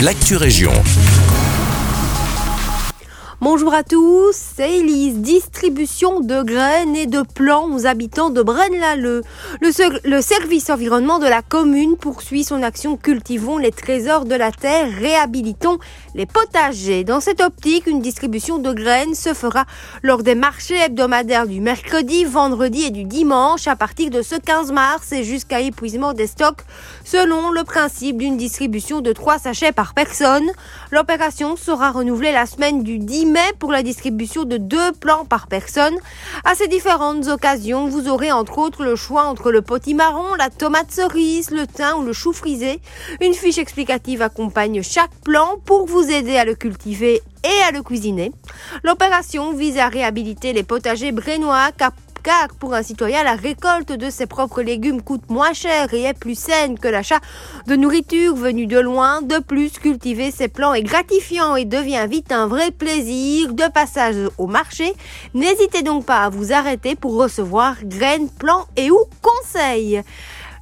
l'actu région. Bonjour à tous, c'est Elise. Distribution de graines et de plants aux habitants de Braine-l'Alleud. Le, le, service environnement de la commune poursuit son action Cultivons les trésors de la terre, réhabilitons les potagers. Dans cette optique, une distribution de graines se fera lors des marchés hebdomadaires du mercredi, vendredi et du dimanche à partir de ce 15 mars et jusqu'à épuisement des stocks selon le principe d'une distribution de 3 sachets par personne. L'opération sera renouvelée la semaine du 10 mai pour la distribution de deux plants par personne. À ces différentes occasions, vous aurez entre autres le choix entre le potimarron, la tomate cerise, le thym ou le chou frisé. Une fiche explicative accompagne chaque plant pour vous aider à le cultiver et à le cuisiner. L'opération vise à réhabiliter les potagers brénois car pour un citoyen, la récolte de ses propres légumes coûte moins cher et est plus saine que l'achat de nourriture venue de loin. De plus, cultiver ses plants est gratifiant et devient vite un vrai plaisir de passage au marché. N'hésitez donc pas à vous arrêter pour recevoir graines, plants et ou conseils.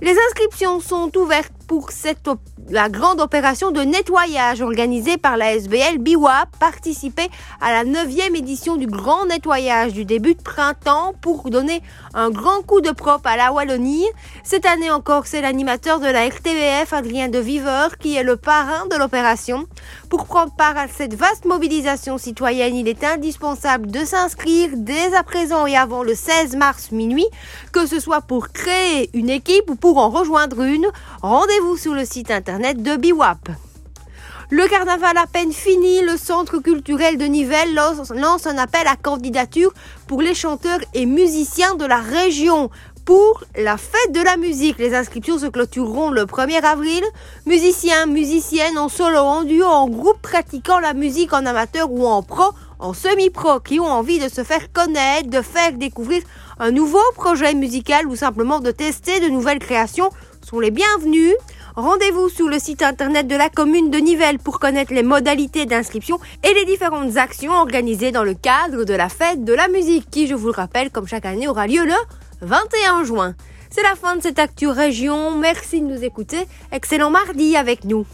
Les inscriptions sont ouvertes pour cette la grande opération de nettoyage organisée par la SBL BIWAP, participer à la 9e édition du grand nettoyage du début de printemps pour donner un grand coup de propre à la Wallonie. Cette année encore, c'est l'animateur de la RTVF, Adrien de Viveur, qui est le parrain de l'opération. Pour prendre part à cette vaste mobilisation citoyenne, il est indispensable de s'inscrire dès à présent et avant le 16 mars minuit, que ce soit pour créer une équipe ou pour en rejoindre une. Rendez-vous sur le site internet de BIWAP. Le carnaval à peine fini, le centre culturel de Nivelles lance un appel à candidature pour les chanteurs et musiciens de la région pour la fête de la musique. Les inscriptions se clôtureront le 1er avril. Musiciens, musiciennes en solo, en duo, en groupe pratiquant la musique en amateur ou en pro, en semi-pro, qui ont envie de se faire connaître, de faire découvrir un nouveau projet musical ou simplement de tester de nouvelles créations sont les bienvenus. Rendez-vous sur le site internet de la commune de Nivelles pour connaître les modalités d'inscription et les différentes actions organisées dans le cadre de la fête de la musique qui, je vous le rappelle, comme chaque année aura lieu le 21 juin. C'est la fin de cette Actu Région. Merci de nous écouter. Excellent mardi avec nous.